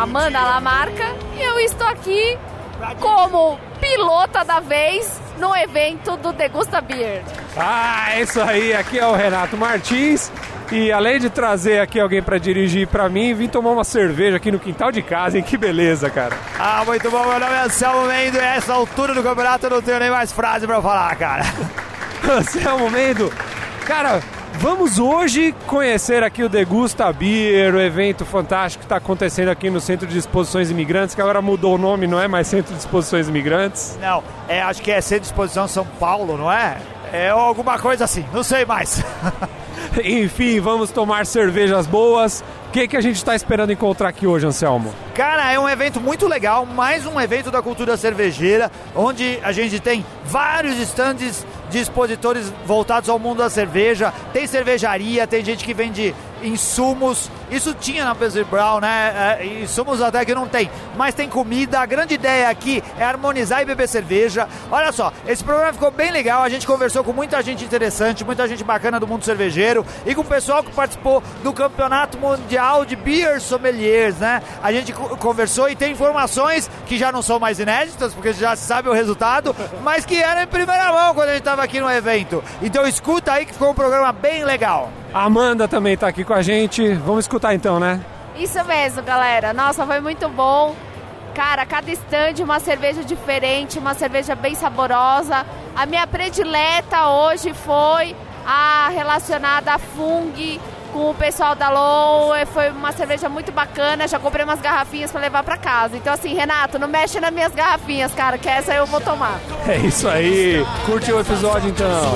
Amanda Lamarca e eu estou aqui como pilota da vez no evento do Degusta Beer. Ah, é isso aí. Aqui é o Renato Martins. E além de trazer aqui alguém para dirigir para mim, vim tomar uma cerveja aqui no quintal de casa, hein? Que beleza, cara. Ah, muito bom. Meu nome é Anselmo Mendo e a essa altura do campeonato eu não tenho nem mais frase para falar, cara. Anselmo Mendo, cara, Vamos hoje conhecer aqui o Degusta Beer, o evento fantástico que está acontecendo aqui no Centro de Exposições Imigrantes, que agora mudou o nome, não é mais Centro de Exposições Imigrantes? Não, é, acho que é Centro de Exposição São Paulo, não é? É alguma coisa assim, não sei mais. Enfim, vamos tomar cervejas boas. O que, que a gente está esperando encontrar aqui hoje, Anselmo? Cara, é um evento muito legal, mais um evento da cultura cervejeira, onde a gente tem vários estandes de expositores voltados ao mundo da cerveja. Tem cervejaria, tem gente que vende insumos. Isso tinha na Pesce Brown, né? É, insumos até que não tem. Mas tem comida. A grande ideia aqui é harmonizar e beber cerveja. Olha só, esse programa ficou bem legal. A gente conversou com muita gente interessante, muita gente bacana do mundo cervejeiro e com o pessoal que participou do Campeonato Mundial de Beer Sommeliers, né? A gente conversou e tem informações que já não são mais inéditas, porque já se sabe o resultado, mas que eram em primeira mão quando a gente estava aqui no evento. Então escuta aí que ficou um programa bem legal. A Amanda também está aqui com a gente. Vamos escutar então, né? Isso mesmo, galera. Nossa, foi muito bom. Cara, cada estande uma cerveja diferente, uma cerveja bem saborosa. A minha predileta hoje foi a relacionada a Fung com o pessoal da Low. Foi uma cerveja muito bacana. Já comprei umas garrafinhas para levar para casa. Então, assim, Renato, não mexe nas minhas garrafinhas, cara, que essa eu vou tomar. É isso aí. Curte o episódio então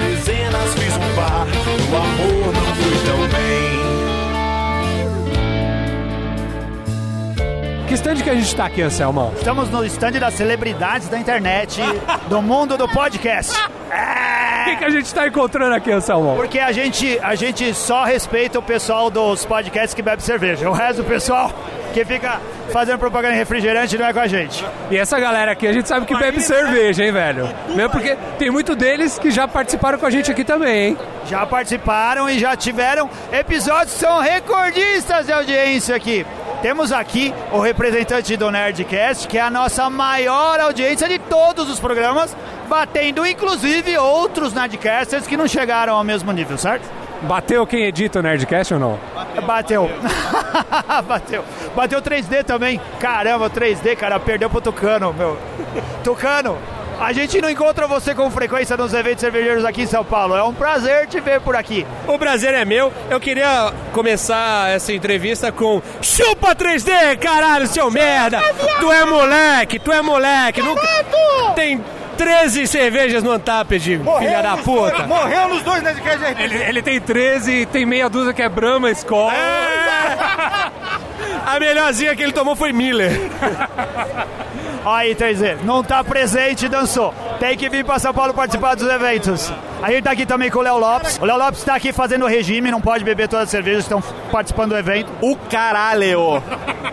dezenas fiz um par, o amor não foi tão bem. Que stand que a gente está aqui, Anselmo? Estamos no stand das celebridades da internet, do mundo do podcast. O que, que a gente está encontrando aqui, Anselmo? Porque a gente, a gente só respeita o pessoal dos podcasts que bebe cerveja. O resto do pessoal que fica fazendo propaganda em refrigerante não é com a gente. E essa galera aqui, a gente sabe que bebe cerveja, hein, velho? Mesmo porque tem muito deles que já participaram com a gente aqui também, hein? Já participaram e já tiveram episódios que são recordistas de audiência aqui. Temos aqui o representante do Nerdcast, que é a nossa maior audiência de todos os programas, batendo inclusive outros Nerdcasters que não chegaram ao mesmo nível, certo? Bateu quem edita o Nerdcast ou não? Bateu. Bateu. Bateu 3D também. Caramba, 3D, cara, perdeu pro Tucano, meu. Tucano, a gente não encontra você com frequência nos eventos cervejeiros aqui em São Paulo. É um prazer te ver por aqui. O prazer é meu. Eu queria começar essa entrevista com Chupa 3D, caralho, seu merda! Tu é moleque, tu é moleque. Nunca... Tem 13 cervejas no Untapped, filha da puta. Morreu nos dois né, ele, ele tem 13 e tem meia dúzia que é Brahma, Skol. É. A melhorzinha que ele tomou foi Miller. Aí, 3D, não tá presente dançou. Tem que vir para São Paulo participar dos eventos. A gente tá aqui também com o Léo Lopes. O Léo Lopes tá aqui fazendo regime, não pode beber todas as cervejas, estão participando do evento. O caralho!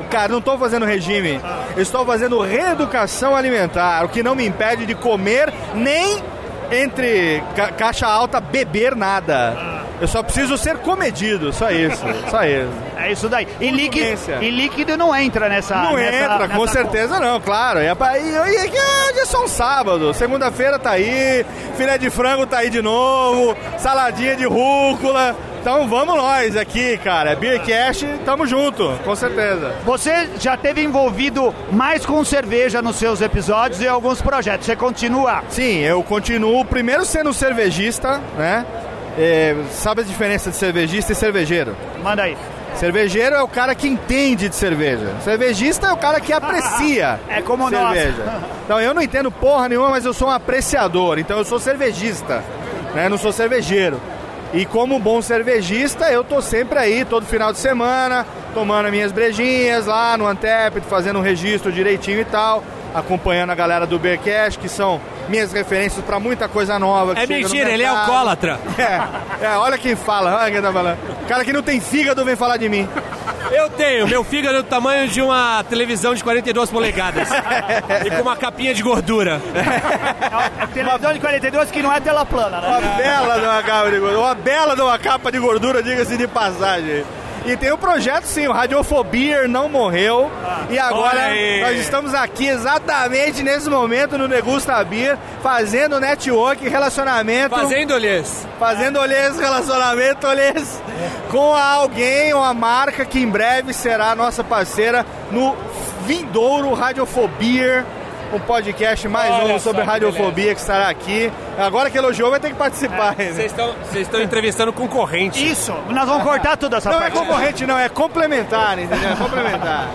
Cara, não estou fazendo regime, estou fazendo reeducação alimentar, o que não me impede de comer nem entre ca caixa alta beber nada. Eu só preciso ser comedido, só isso, só isso. É isso daí. E líquido, e líquido não entra nessa. Não nessa, entra, nessa com certeza não, claro. E, e, e, e é só um sábado. Segunda-feira tá aí, filé de frango tá aí de novo, saladinha de rúcula. Então vamos nós aqui, cara. Beercast, tamo junto, com certeza. Você já teve envolvido mais com cerveja nos seus episódios e alguns projetos. Você continua? Sim, eu continuo primeiro sendo cervejista, né? É, sabe a diferença de cervejista e cervejeiro? Manda aí. Cervejeiro é o cara que entende de cerveja. Cervejista é o cara que aprecia é como cerveja. Nós. Então eu não entendo porra nenhuma, mas eu sou um apreciador. Então eu sou cervejista, né? Não sou cervejeiro. E como bom cervejista, eu tô sempre aí, todo final de semana, tomando minhas brejinhas lá no Antep, fazendo um registro direitinho e tal, acompanhando a galera do Beercast, que são minhas referências para muita coisa nova. é mentira, ele é alcoólatra. É, é, olha quem fala, olha quem tá falando. Cara que não tem fígado vem falar de mim. Eu tenho, meu fígado é do tamanho de uma televisão de 42 polegadas. e com uma capinha de gordura. É, é televisão de 42 que não é tela plana, né? Uma bela de uma capa de gordura. Uma bela de uma capa de gordura, diga-se de passagem. E tem o projeto sim, o Radiofobia não morreu. e agora nós estamos aqui exatamente nesse momento no Degusta Beer, fazendo network, relacionamento. Fazendo-lhes. Fazendo olhês, relacionamento, olhês com alguém, uma marca que em breve será nossa parceira no Vindouro Radiofobia, um podcast mais Olha novo sobre que radiofobia que estará aqui. Agora que elogiou, vai ter que participar. ainda. Vocês estão, vocês estão entrevistando concorrente. Isso, nós vamos cortar tudo essa Não é parte. concorrente, não, é complementar, entendeu? É complementar.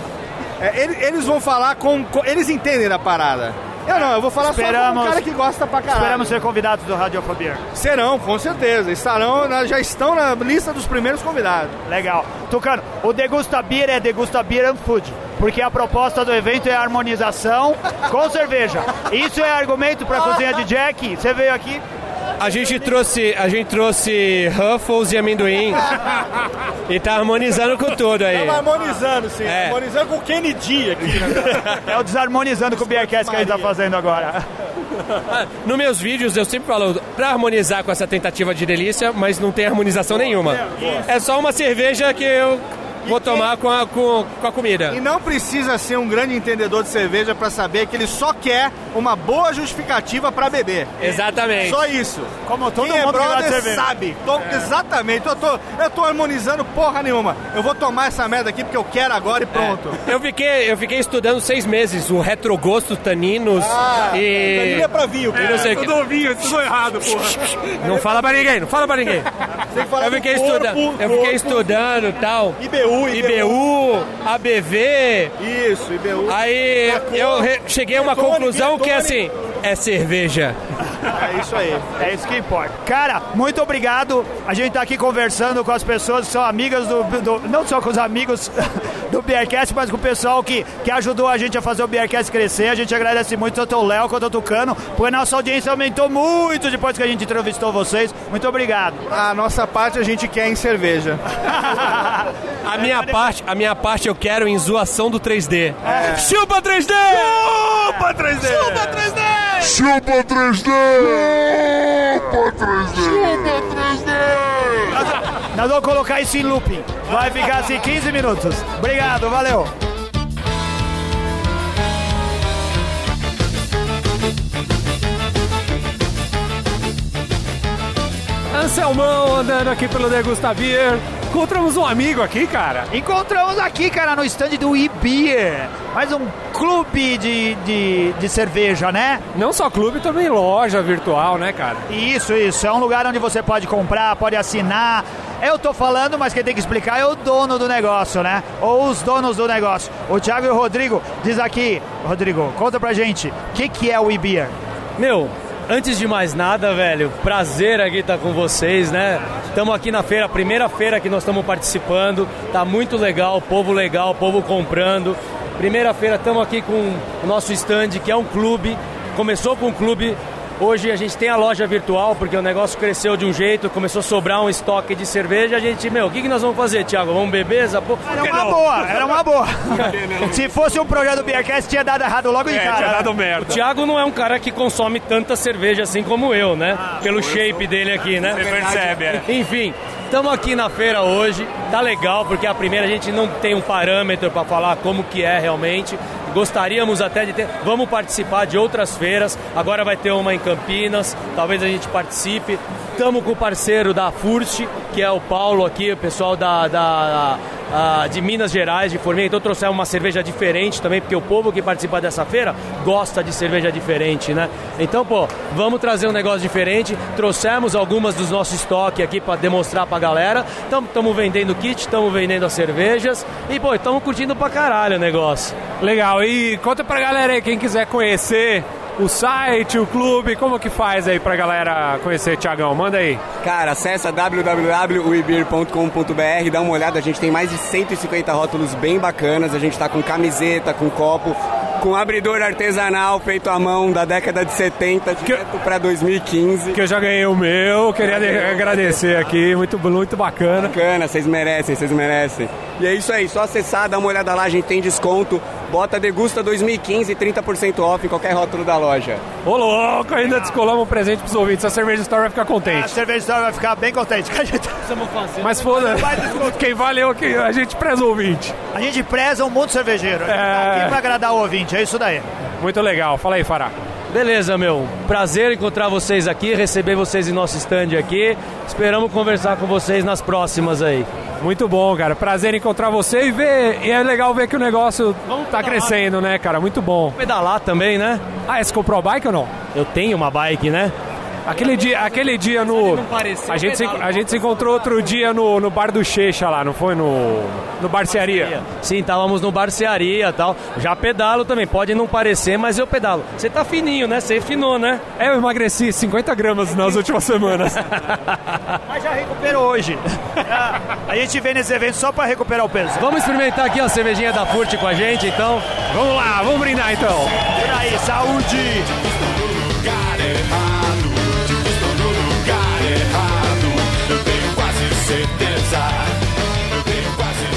É, ele- eles vão falar com, com- Eles entendem da parada. Eu não, eu vou falar só com Esperamos- um cara que gosta pra caralho. Esperamos ser convidados do Radiofobia. Serão, com certeza. Estarão, na- já estão na lista dos primeiros convidados. Legal. Tucano, o Degusta Beer é Degusta Beer and Food, porque a proposta do evento é harmonização com cerveja. Isso é argumento para cozinha de Jack. Você veio aqui, A gente trouxe, a gente trouxe Ruffles e amendoim. e tá harmonizando com tudo aí. Estamos harmonizando, sim. É. Harmonizando com o Kennedy aqui. né? é o desarmonizando com o Beercast que a gente tá fazendo agora. Nos meus vídeos eu sempre falo pra harmonizar com essa tentativa de delícia, mas não tem harmonização nenhuma. É só uma cerveja que eu vou tomar com a, com, com a comida. E não precisa ser um grande entendedor de cerveja para saber que ele só quer uma boa justificativa para beber. Exatamente. Só isso. Como todo Quem é mundo que de brother cerveja. sabe. Tô- Exatamente. Eu tô, eu tô harmonizando porra nenhuma. Eu vou tomar essa merda aqui porque eu quero agora e pronto. Eu fiquei, eu fiquei estudando seis meses o retrogosto, taninos e. Tanino é pra vinho, e não sei o que. Tudo vinho, tudo errado, porra. Não fala pra ninguém, não fala pra ninguém. Tem que falar Eu fiquei corpo, estudando, eu corpo. fiquei estudando e tal. IBU, IBU, ABV. Isso, IBU. Aí eu cheguei a uma conclusão que Bertone. assim, é cerveja. É isso aí. É isso que importa. Cara, muito obrigado. A gente tá aqui conversando com as pessoas que são amigas do. do- não só com os amigos do Beercast, mas com o pessoal que, que ajudou a gente a fazer o Beercast crescer. A gente agradece muito tanto o Léo quanto o Tucano, porque a nossa audiência aumentou muito depois que a gente entrevistou vocês. Muito obrigado. A nossa parte a gente quer em cerveja. A minha parte, a minha parte eu quero em zoação do 3D. Chupa 3D! Opa, 3D! Chupa 3D! Chupa 3D! Chupa 3D! Chupa 3D! Nós vamos colocar isso em looping. Vai ficar assim 15 minutos. Obrigado, valeu. Anselmão andando aqui pelo Degusta Beer. Encontramos um amigo aqui, cara. Encontramos aqui, cara, no stand do e-beer. Mais um clube de, de, de cerveja, né? Não só clube, também loja virtual, né, cara? Isso, isso. É um lugar onde você pode comprar, pode assinar. Eu tô falando, mas quem tem que explicar é o dono do negócio, né? Ou os donos do negócio. O Thiago e o Rodrigo diz aqui, Rodrigo, conta pra gente, o que, que é o e-beer? Meu, antes de mais nada, velho, prazer aqui estar com vocês, né? Estamos aqui na feira, primeira feira que nós estamos participando, tá muito legal, povo legal, povo comprando. Primeira feira, estamos aqui com o nosso stand, que é um clube, começou com um clube. Hoje a gente tem a loja virtual, porque o negócio cresceu de um jeito, começou a sobrar um estoque de cerveja. A gente, meu, o que, que nós vamos fazer, Thiago? Vamos beber essa porra? Era uma boa, era uma boa. Se fosse um projeto do Beercast, tinha dado errado logo de cara. tinha dado merda. O Thiago não é um cara que consome tanta cerveja assim como eu, né? Pelo shape dele aqui, né? Você percebe, é. Enfim, estamos aqui na feira hoje. Tá legal porque a primeira a gente não tem um parâmetro para falar como que é realmente. Gostaríamos até de ter. Vamos participar de outras feiras. Agora vai ter uma em Campinas. Talvez a gente participe. Estamos com o parceiro da Furst, que é o Paulo aqui, o pessoal da, da- ah, de Minas Gerais, de Formiga. Então trouxemos uma cerveja diferente também, porque o povo que participa dessa feira gosta de cerveja diferente, né? Então, pô, vamos trazer um negócio diferente. Trouxemos algumas dos nossos estoques aqui para demonstrar pra galera. Estamos vendendo kit, estamos vendendo as cervejas. E, pô, estamos curtindo pra caralho o negócio. Legal, e conta pra galera aí, quem quiser conhecer o site, o clube, como que faz aí pra galera conhecer, Tiagão? Manda aí. Cara, acessa www.uibir.com.br, dá uma olhada, a gente tem mais de 150 rótulos bem bacanas, a gente tá com camiseta, com copo, com abridor artesanal feito à mão da década de 70, direto pra 2015. Que eu já ganhei o meu, queria de- agradecer aqui, muito, muito bacana. Bacana, vocês merecem, vocês merecem. E é isso aí, só acessar, dá uma olhada lá, a gente tem desconto bota Degusta 2015, 30% off em qualquer rótulo da loja. Ô louco, ainda descolamos um presente pros ouvintes. A Cerveja Store vai ficar A contente. cerveja Store vai ficar bem contente. que A gente, Mas foda, quem valeu aqui, a gente preza o ouvinte. a gente preza o mundo cervejeiro. É. Aqui pra agradar o ouvinte, é isso daí. Muito legal. Fala aí, Fará. Beleza, meu. Prazer encontrar vocês aqui, receber vocês em nosso stand aqui. Esperamos conversar com vocês nas próximas aí. Muito bom, cara. Prazer encontrar você e ver. E é legal ver que o negócio Vamos tá pedalar. crescendo, né, cara? Muito bom. Pedalar também, né? Ah, você comprou a bike ou não? Eu tenho uma bike, né? Aquele dia, aquele dia no. A gente, se, pedalo. a gente se encontrou outro dia no, no bar do Checha lá, não foi? No, no Barcearia. Sim, estávamos no barcearia e tal. Já pedalo também, pode não parecer, mas eu pedalo. Você tá fininho, né? Você finou, né? É, eu emagreci 50 gramas nas últimas semanas. Mas já recuperou hoje. A gente vem nesse evento só pra recuperar o peso. Vamos experimentar aqui a cervejinha da Furt com a gente, então. vamos lá, vamos brindar então. Por aí, saúde! Certeza.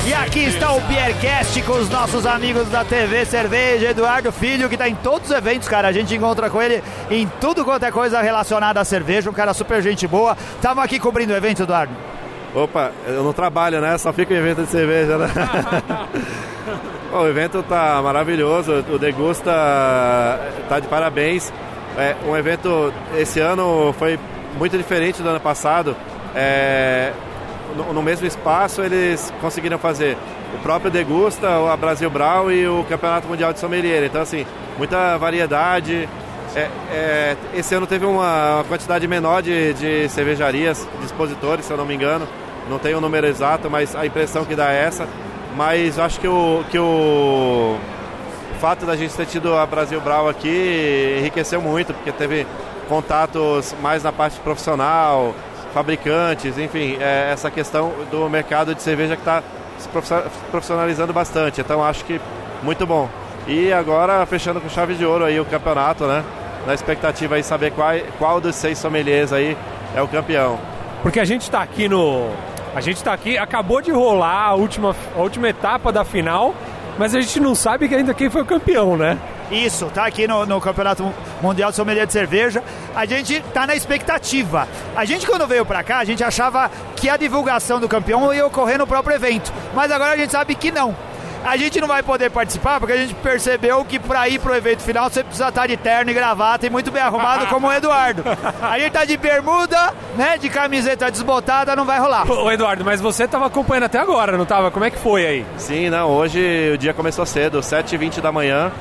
E aqui está o Beercast com os nossos amigos da TV Cerveja, Eduardo Filho, que tá em todos os eventos, cara. A gente encontra com ele em tudo quanto é coisa relacionada à cerveja, um cara super gente boa. Tava aqui cobrindo o evento, Eduardo. Opa, eu não trabalho, né? Só fico em evento de cerveja, né? Bom, o evento tá maravilhoso, o Degusta tá de parabéns. É, um evento esse ano foi muito diferente do ano passado. É, no, no mesmo espaço eles conseguiram fazer o próprio Degusta, a Brasil Brau e o Campeonato Mundial de Sommelier. Então, assim, muita variedade. É, é, esse ano teve uma, quantidade menor de, de cervejarias, de expositores, se eu não me engano. Não tenho o número exato, mas a impressão que dá é essa. Mas acho que o, que o fato da gente ter tido a Brasil Brau aqui enriqueceu muito, porque teve contatos mais na parte profissional, fabricantes, enfim, é, essa questão do mercado de cerveja que está se profissional- profissionalizando bastante. Então acho que muito bom. E agora fechando com chave de ouro aí o campeonato, né? Na expectativa aí saber qual, qual dos seis sommeliers aí é o campeão. Porque a gente tá aqui no. A gente tá aqui, acabou de rolar a última, a última etapa da final, mas a gente não sabe ainda quem foi o campeão, né? Isso, tá aqui no, no Campeonato Mundial de Sommelier de Cerveja. A gente tá na expectativa. A gente, quando veio pra cá, a gente achava que a divulgação do campeão ia ocorrer no próprio evento. Mas agora a gente sabe que não. A gente não vai poder participar porque a gente percebeu que pra ir pro evento final você precisa estar de terno e gravata e muito bem arrumado como o Eduardo. A gente tá de bermuda, né, de camiseta desbotada, não vai rolar. Ô Eduardo, mas você tava acompanhando até agora, não tava? Como é que foi aí? Sim, não, hoje o dia começou cedo, 7h20 da manhã.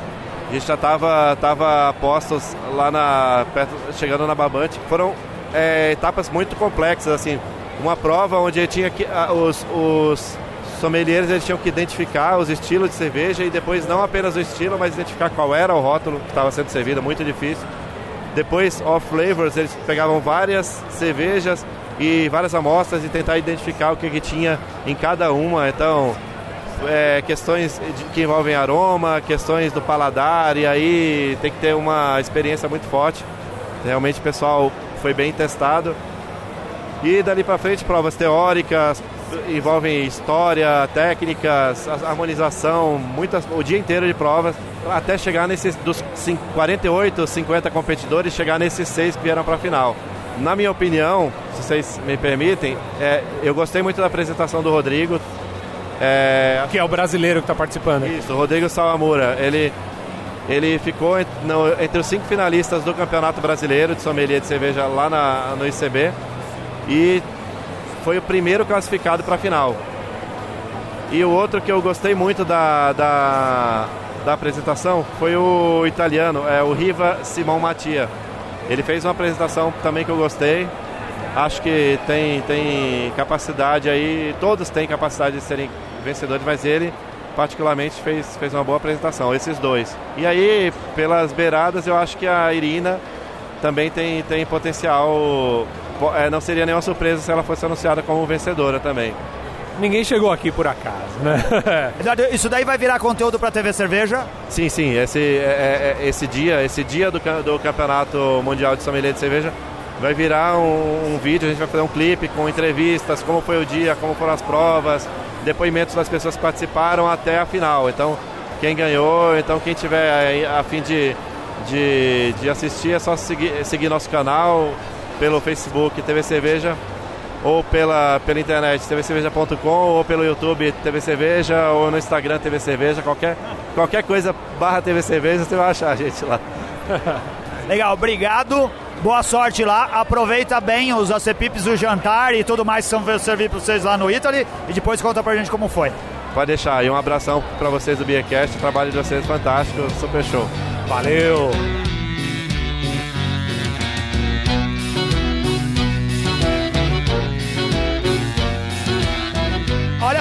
A gente já estava tava a postos lá na, perto, chegando na Babante. Foram é, etapas muito complexas, assim. Uma prova onde tinha que, ah, os, os sommeliers eles tinham que identificar os estilos de cerveja e depois não apenas o estilo, mas identificar qual era o rótulo que estava sendo servido, muito difícil. Depois, off flavors, eles pegavam várias cervejas e várias amostras e tentar identificar o que, que tinha em cada uma. Então, é, questões de- que envolvem aroma, questões do paladar, e aí tem que ter uma experiência muito forte. Realmente o pessoal foi bem testado. E dali para frente, provas teóricas, envolvem história, técnicas, harmonização, muitas, o dia inteiro de provas, até chegar nesses dos cin- 48, 50 competidores, chegar nesses seis que vieram para a final. Na minha opinião, se vocês me permitem, é, eu gostei muito da apresentação do Rodrigo. É, Que é o brasileiro que tá participando. isso, o Rodrigo Sawamura. Ele, ele ficou ent- no- entre os cinco finalistas do Campeonato Brasileiro de Sommelier de Cerveja lá na- no ICB e foi o primeiro classificado para a final. E o outro que eu gostei muito da, da, da apresentação foi o italiano, é o Riva Simão Mattia. Ele fez uma apresentação também que eu gostei. Acho que tem, tem capacidade aí, todos têm capacidade de serem vencedores, mas ele particularmente fez, fez uma boa apresentação, esses dois. E aí, pelas beiradas, eu acho que a Irina também tem, tem potencial. Po- é, não seria nenhuma surpresa se ela fosse anunciada como vencedora também. Ninguém chegou aqui por acaso, né? Isso daí vai virar conteúdo pra TV Cerveja? Sim, sim, esse, é- é- esse dia, esse dia do, do Campeonato Mundial de Sommelier de Cerveja vai virar um, um vídeo, a gente vai fazer um clipe com entrevistas, como foi o dia, como foram as provas, depoimentos das pessoas que participaram até a final. Então, quem ganhou. Então quem tiver a fim de, de, de assistir é só seguir, seguir nosso canal pelo Facebook TV Cerveja ou pela, pela internet tvcerveja.com ou pelo YouTube TV Cerveja ou no Instagram TV Cerveja, qualquer, qualquer coisa barra TV Cerveja você vai achar a gente lá. Legal, obrigado. Boa sorte lá. Aproveita bem os acepipes do jantar e tudo mais que são servir para vocês lá no Italy e depois conta pra gente como foi. Pode deixar. E um abração para vocês do Beercast. O trabalho de vocês é fantástico, super show. Valeu!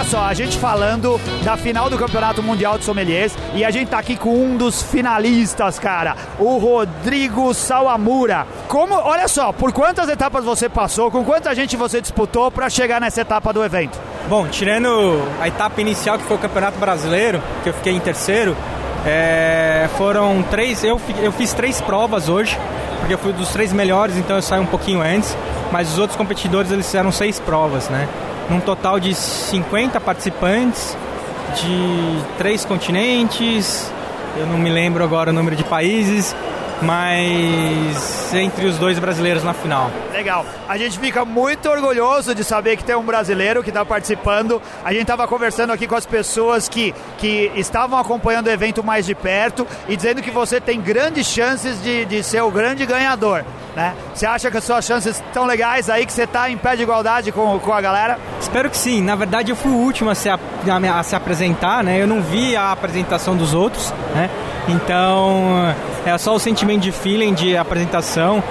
Olha só, a gente falando da final do Campeonato Mundial de Sommeliers e a gente tá aqui com um dos finalistas, cara, o Rodrigo Sawamura. Como, olha só, por quantas etapas você passou, com quanta gente você disputou para chegar nessa etapa do evento? Bom, tirando a etapa inicial que foi o Campeonato Brasileiro, que eu fiquei em terceiro, é, foram três. Eu, eu fiz três provas hoje, porque eu fui dos três melhores, então eu saí um pouquinho antes. Mas os outros competidores eles fizeram seis provas, né? Num total de 50 participantes de três continentes. Eu não me lembro agora o número de países, mas entre os dois brasileiros na final. Legal. A gente fica muito orgulhoso de saber que tem um brasileiro que está participando. A gente estava conversando aqui com as pessoas que, que estavam acompanhando o evento mais de perto e dizendo que você tem grandes chances de, de ser o grande ganhador. Né? Você acha que as suas chances estão legais aí, que você está em pé de igualdade com, com a galera? Espero que sim. Na verdade, eu fui o último a se, a- a se apresentar, né? Eu não vi a apresentação dos outros, né? Então, é só o sentimento de feeling de apresentação.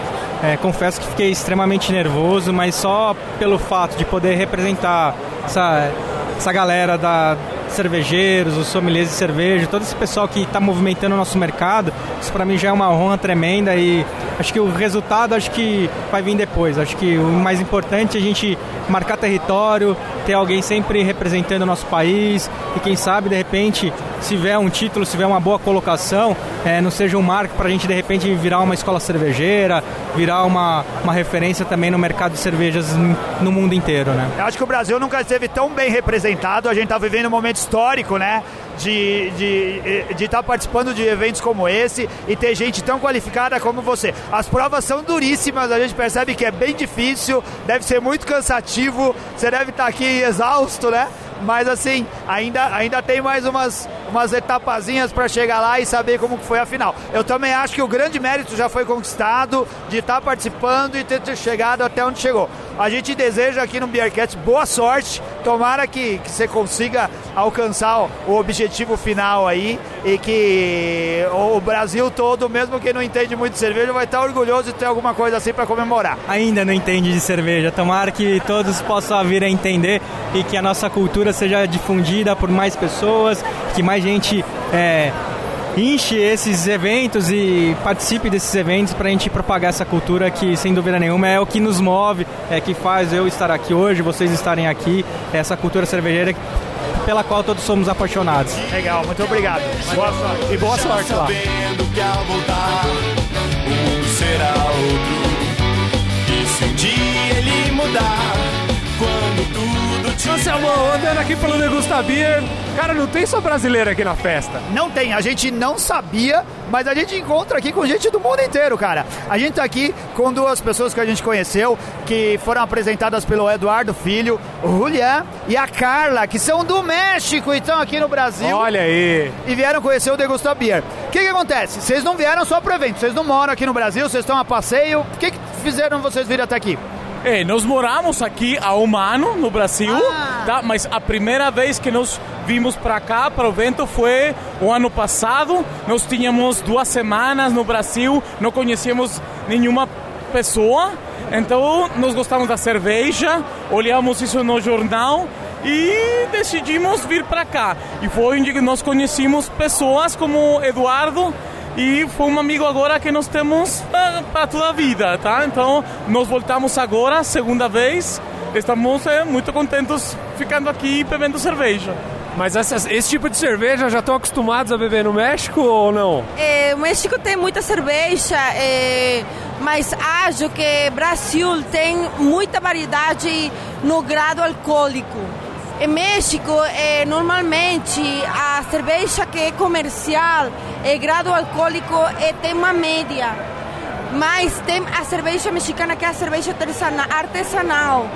É, confesso que fiquei extremamente nervoso, mas só pelo fato de poder representar essa, essa galera da cervejeiros, os sommeliers de cerveja, todo esse pessoal que está movimentando o nosso mercado, isso para mim já é uma honra tremenda e acho que o resultado acho que vai vir depois. Acho que o mais importante é a gente marcar território, ter alguém sempre representando o nosso país e quem sabe de repente se vier um título, se vier uma boa colocação, é, não seja um marco para a gente de repente virar uma escola cervejeira, virar uma, uma referência também no mercado de cervejas no mundo inteiro, né? Eu acho que o Brasil nunca esteve tão bem representado. A gente está vivendo um momento histórico, né? De estar de, de estar participando de eventos como esse e ter gente tão qualificada como você. As provas são duríssimas, a gente percebe que é bem difícil, deve ser muito cansativo, você deve estar aqui exausto, né? Mas assim, ainda, ainda tem mais umas, umas etapazinhas para chegar lá e saber como foi a final. Eu também acho que o grande mérito já foi conquistado de estar participando e ter chegado até onde chegou. A gente deseja aqui no Beercast boa sorte, tomara que, que você consiga alcançar o, objetivo final aí e que o, Brasil todo, mesmo quem não entende muito de cerveja, vai estar orgulhoso de ter alguma coisa assim para comemorar. ainda não entende de cerveja. Tomara que todos possam vir a entender e que a nossa cultura seja difundida por mais pessoas, que mais gente é, enche esses eventos e participe desses eventos para a gente propagar essa cultura que, sem dúvida nenhuma, é o que nos move, é que faz eu estar aqui hoje, vocês estarem aqui, essa cultura cervejeira pela qual todos somos apaixonados. Legal, muito obrigado. Boa sorte. E boa sorte lá. Te Anselmo, andando aqui pelo Degusta Beer, cara, não tem só brasileiro aqui na festa. Não tem, a gente não sabia, mas a gente encontra aqui com gente do mundo inteiro, cara. A gente tá aqui com duas pessoas que a gente conheceu, que foram apresentadas pelo Eduardo Filho, o Julián e a Carla, que são do México e estão aqui no Brasil. Olha aí. E vieram conhecer o Degusta Beer. O que, que acontece? Vocês não vieram só pro evento, vocês não moram aqui no Brasil, vocês estão a passeio. O que, que fizeram vocês virem até aqui? É, nós moramos aqui há um ano no Brasil, tá? Mas a primeira vez que nós vimos para cá, para o evento, foi o ano passado. Nós tínhamos duas semanas no Brasil, não conhecíamos nenhuma pessoa. Então, nós gostamos da cerveja, olhamos isso no jornal e decidimos vir para cá. E foi onde nós conhecemos pessoas como Eduardo, e foi um amigo agora que nós temos para toda a vida, tá? Então, nós voltamos agora, segunda vez, estamos é, muito contentes ficando aqui bebendo cerveja. Mas essas- esse tipo de cerveja já estão acostumados a beber no México ou não? É, o México tem muita cerveja, é, mas acho que Brasil tem muita variedade no grado alcoólico. Em México, eh, normalmente a cerveja que é comercial, é grado alcoólico, é, tem uma média. Mas tem a cerveja mexicana que é a cerveja artesana- artesanal,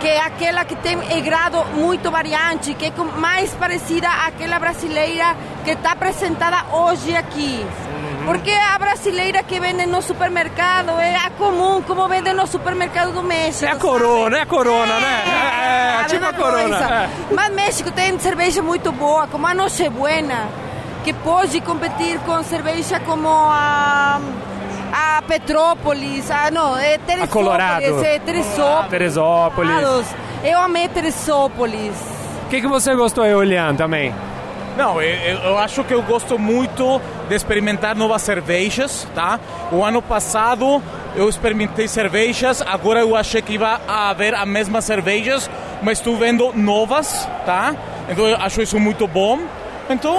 que é aquela que tem é grado muito variante, que é mais parecida àquela brasileira que está apresentada hoje aqui. Porque a brasileira que vende no supermercado é a comum, como vende no supermercado do México. É a corona, é a corona, né? É, é, tipo a mesma corona. é. Mas México tem cerveja muito boa, como a Noche Buena, que pode competir com cerveja como a, a Petrópolis, a, não, é Teresópolis, Colorado. é Teresópolis. Teresópolis. Eu amei Teresópolis. O que, que você gostou aí, Olian, também? Não, eu, eu- eu acho que eu gosto muito de experimentar novas cervejas, tá? O ano passado eu experimentei cervejas, agora eu achei que ia haver as mesmas cervejas, mas estou vendo novas, tá? Então eu acho isso muito bom. Então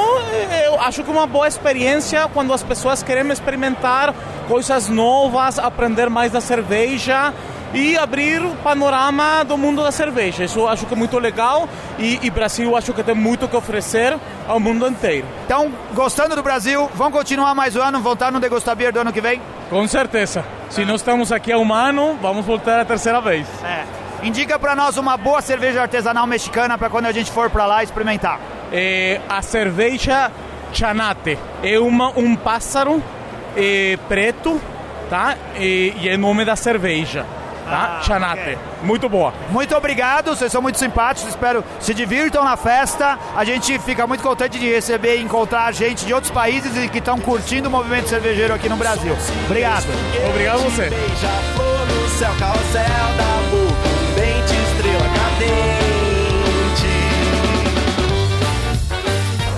eu acho que é uma boa experiência quando as pessoas querem experimentar coisas novas, aprender mais da cerveja e abrir o panorama do mundo da cerveja. Isso eu acho que é muito legal e, e Brasil acho que tem muito que oferecer ao mundo inteiro. Então, gostando do Brasil, vão continuar mais um ano, vão estar no Degustabir do ano que vem? Com certeza. Se nós estamos aqui há um ano, vamos voltar a terceira vez. É. Indica pra nós uma boa cerveja artesanal mexicana pra quando a gente for pra lá experimentar. É, a cerveja Chanate é uma, um pássaro é, preto, tá? E, e é o nome da cerveja, tá? Chanate. Muito boa. Muito obrigado, vocês são muito simpáticos, espero se divirtam na festa. A gente fica muito contente de receber e encontrar gente de outros países e que estão curtindo o movimento cervejeiro aqui no Brasil. Obrigado. Obrigado a você.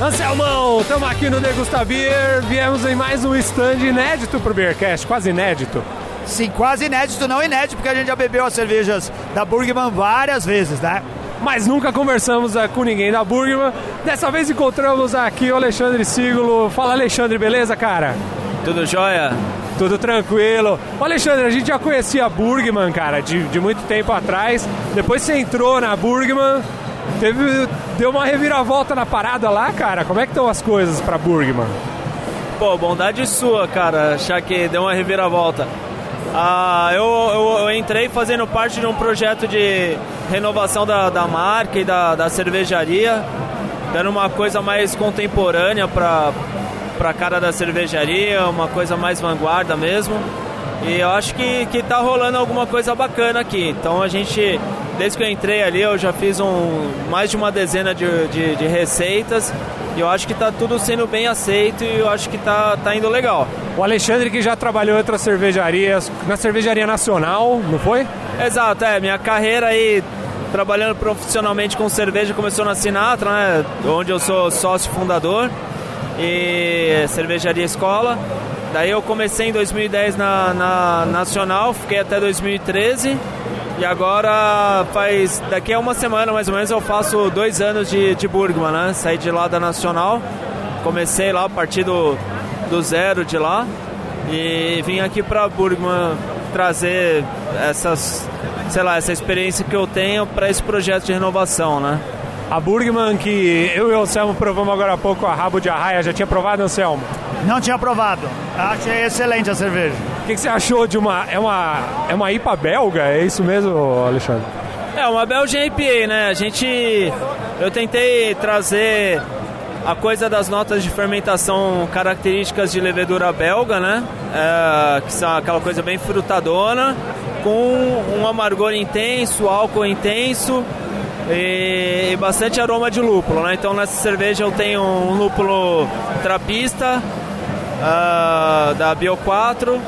Anselmão, estamos aqui no Degusta Beer, viemos em mais um stand inédito pro Beercast, quase inédito. Sim, quase inédito, não inédito, porque a gente já bebeu as cervejas da Burgman várias vezes, né? Mas nunca conversamos eh, com ninguém da Burgman. Dessa vez encontramos aqui o Alexandre Siglo. Fala Alexandre, beleza, cara? Tudo jóia? Tudo tranquilo. Ô Alexandre, a gente já conhecia a Burgman, cara, de, de muito tempo atrás. Depois você entrou na Burgman, teve, deu uma reviravolta na parada lá, cara. Como é que estão as coisas pra Burgman? Pô, bondade sua, cara, achar que deu uma reviravolta. Ah, eu, eu, eu entrei fazendo parte de um projeto de renovação da, da marca e da, da cervejaria, dando uma coisa mais contemporânea para a cara da cervejaria, uma coisa mais vanguarda mesmo. E eu acho que, que tá rolando alguma coisa bacana aqui. Então a gente, desde que eu entrei ali, eu já fiz um, mais de uma dezena de, de, de receitas. E eu acho que tá tudo sendo bem aceito e eu acho que tá, tá indo legal. O Alexandre que já trabalhou em outras cervejarias, na cervejaria nacional, não foi? Exato, é. Minha carreira aí trabalhando profissionalmente com cerveja começou na Sinatra, né? Onde eu sou sócio fundador e cervejaria escola. Daí eu comecei em 2010 na, na Nacional, fiquei até 2013 e agora faz daqui a uma semana mais ou menos eu faço dois anos de, de Burgman, né? Saí de lá da Nacional, comecei lá a partir do, do zero de lá e vim aqui para Burgman trazer essas, sei lá, essa experiência que eu tenho para esse projeto de renovação, né? A Burgman que eu e o Anselmo provamos agora há pouco, a Rabo de Arraia, já tinha provado, Anselmo? Não tinha provado. Achei excelente a cerveja. O que, que você achou de uma. É uma. É uma IPA belga? É isso mesmo, Alexandre? É uma Belgian IPA, né? A gente. Eu tentei trazer a coisa das notas de fermentação características de levedura belga, né? É, que são aquela coisa bem frutadona, com um amargor intenso, álcool intenso e bastante aroma de lúpulo, né? Então nessa cerveja eu tenho um lúpulo trapista ah, da Bio 4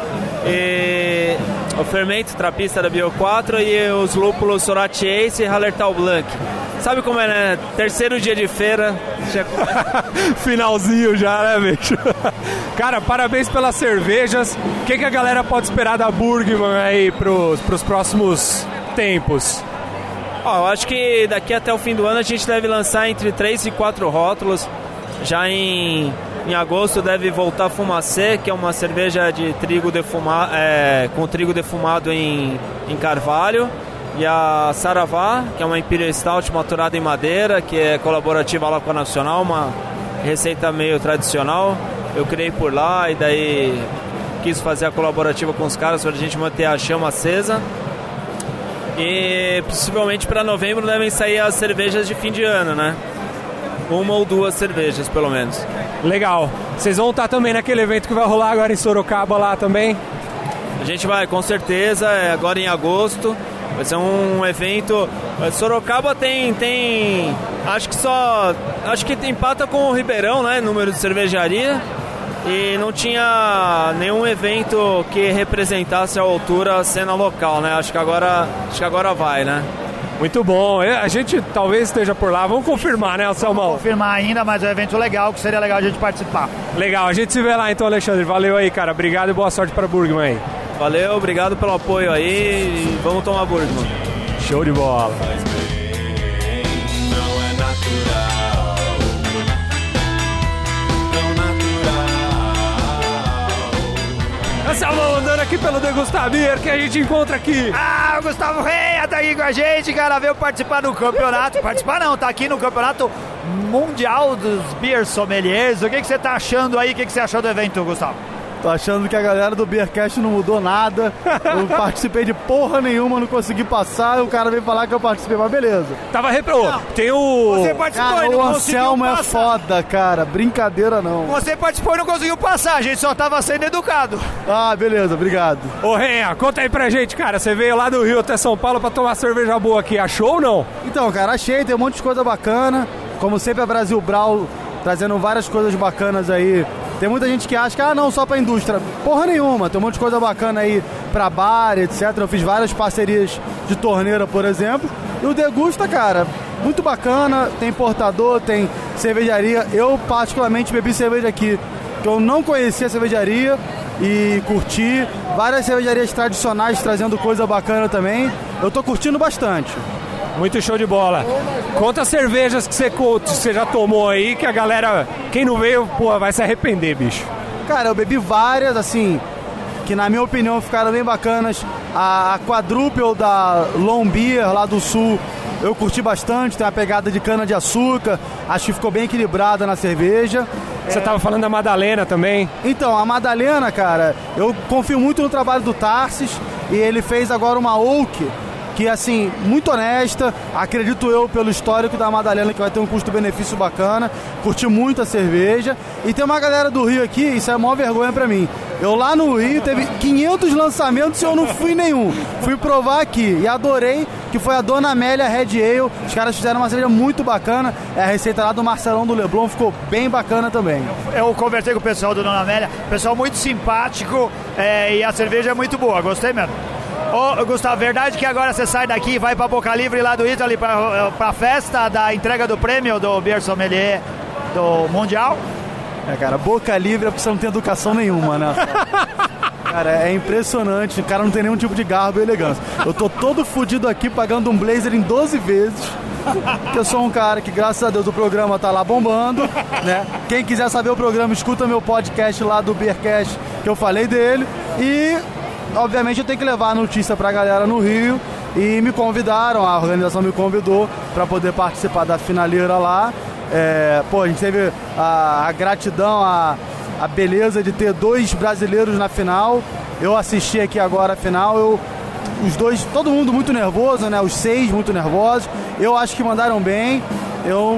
e o fermento trapista da Bio 4 e os lúpulos Sorati Ace e Hallertau Blanc. Sabe como é, né? Terceiro dia de feira. já- Finalzinho já, né, bicho? Cara, parabéns pelas cervejas. O que, que a galera pode esperar da Burgman aí pros, pros próximos tempos? Ó, eu acho que daqui até o fim do ano a gente deve lançar entre 3 e 4 rótulos. Já em, em agosto deve voltar Fumacê, que é uma cerveja de trigo defuma, é, com trigo defumado em, em carvalho. e a Saravá, que é uma Imperial Stout maturada em madeira, que é colaborativa lá com a Nacional, uma receita meio tradicional. Eu criei por lá e daí quis fazer a colaborativa com os caras para a gente manter a chama acesa. E possivelmente para novembro devem sair as cervejas de fim de ano, né? Uma ou duas cervejas, pelo menos. Legal. Vocês vão estar também naquele evento que vai rolar agora em Sorocaba lá também? A gente vai, com certeza, é agora em agosto. Vai ser um evento. Sorocaba tem. tem acho que só. Acho que empata com o Ribeirão, né? Número de cervejaria. E não tinha nenhum evento que representasse a altura a cena local, né? Acho que agora, acho que agora vai, né? Muito bom. A gente talvez esteja por lá. Vamos confirmar, né, Salmão? Vamos confirmar ainda, mas é um evento legal que seria legal a gente participar. Legal. A gente se vê lá então, Alexandre. Valeu aí, cara. Obrigado e boa sorte para Burgman aí. Valeu, obrigado pelo apoio aí e vamos tomar Burgman. Show de bola. Salmão andando aqui pelo Degustabir que a gente encontra aqui. Ah, o Gustavo Reia tá aqui com a gente, cara. Veio participar do campeonato. participar não, tá aqui no campeonato mundial dos Beer Sommeliers. O que, que você tá achando aí? O que, que você achou do evento, Gustavo? Tô achando que a galera do Beercast não mudou nada. Eu participei de porra nenhuma, não consegui passar. E o cara veio falar que eu participei, mas beleza. Tava repro. Tem o. Você participou Cara, e não o Anselmo é foda, cara. Brincadeira não. Você participou e não conseguiu passar, a gente só tava sendo educado. Ah, beleza, obrigado. Ô, Renha, conta aí pra gente, cara. Você veio lá do Rio até São Paulo pra tomar cerveja boa aqui. Achou ou não? Então, cara, achei, tem um monte de coisa bacana. Como sempre, a Brasil Brau trazendo várias coisas bacanas aí. Tem muita gente que acha que, ah, não, só pra indústria. Porra nenhuma, tem um monte de coisa bacana aí pra bar, etc. Eu fiz várias parcerias de torneira, por exemplo. E o Degusta, cara, muito bacana. Tem importador, tem cervejaria. Eu, particularmente, bebi cerveja aqui que eu não conhecia a cervejaria e curti. Várias cervejarias tradicionais trazendo coisa bacana também. Eu tô curtindo bastante. Muito show de bola. Conta as cervejas que você, você já tomou aí, que a galera, quem não veio, pô, vai se arrepender, bicho. Cara, eu bebi várias, assim, que na minha opinião ficaram bem bacanas. A, a quadruple da Long Beer lá do sul, eu curti bastante, tem uma pegada de cana de açúcar, acho que ficou bem equilibrada na cerveja. Você tava falando da Madalena também. Então, a Madalena, cara, eu confio muito no trabalho do Tarsis e ele fez agora uma Oak que, assim, muito honesta, acredito eu pelo histórico da Madalena que vai ter um custo-benefício bacana, curti muito a cerveja e tem uma galera do Rio aqui, isso é a maior vergonha pra mim. Eu lá no Rio teve 500 lançamentos e eu não fui nenhum. Fui provar aqui e adorei que foi a Dona Amélia Red Ale. Os caras fizeram uma cerveja muito bacana. É a receita lá do Marcelão do Leblon, ficou bem bacana também. Eu conversei com o pessoal do Dona Amélia, pessoal muito simpático é, e a cerveja é muito boa, gostei mesmo. Ô, Gustavo, verdade que agora você sai daqui e vai pra Boca Livre lá do Italy pra, pra festa da entrega do prêmio do Beer Sommelier do Mundial? É, cara, boca livre é porque você não tem educação nenhuma, né? Cara, é impressionante. O cara não tem nenhum tipo de garbo e elegância. Eu tô todo fudido aqui pagando um blazer em 12 vezes. Que eu sou um cara que, graças a Deus, o programa tá lá bombando, né? Quem quiser saber o programa, escuta meu podcast lá do Beercast, que eu falei dele. E, obviamente, eu tenho que levar a notícia pra galera no Rio. E me convidaram, a organização me convidou para poder participar da finaleira lá. É, pô, a gente teve a, a gratidão, a, a beleza de ter dois brasileiros na final. Eu assisti aqui agora a final, eu, os dois, todo mundo muito nervoso, né? Os seis muito nervosos. Eu acho que mandaram bem. Eu,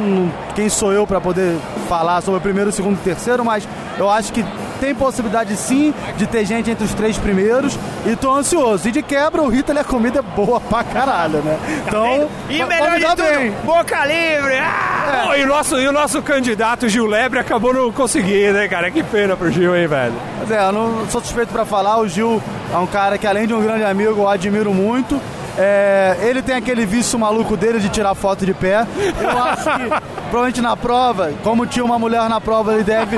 quem sou eu para poder falar sobre o primeiro, segundo e terceiro, mas eu acho que tem possibilidade sim de ter gente entre os três primeiros e tô ansioso. E de quebra, o Rita a comida é boa pra caralho, né? Então, E vai- melhor de tudo, bem. Boca Livre! Ah! Pô, e, o nosso, e o nosso candidato Gil Lebre acabou não conseguindo, né, cara? Que pena pro Gil, hein, velho? Mas é, eu não sou suspeito pra falar, o Gil é um cara que além de um grande amigo, eu admiro muito. É, ele tem aquele vício maluco dele de tirar foto de pé. Eu acho que, provavelmente na prova, como tinha uma mulher na prova, ele deve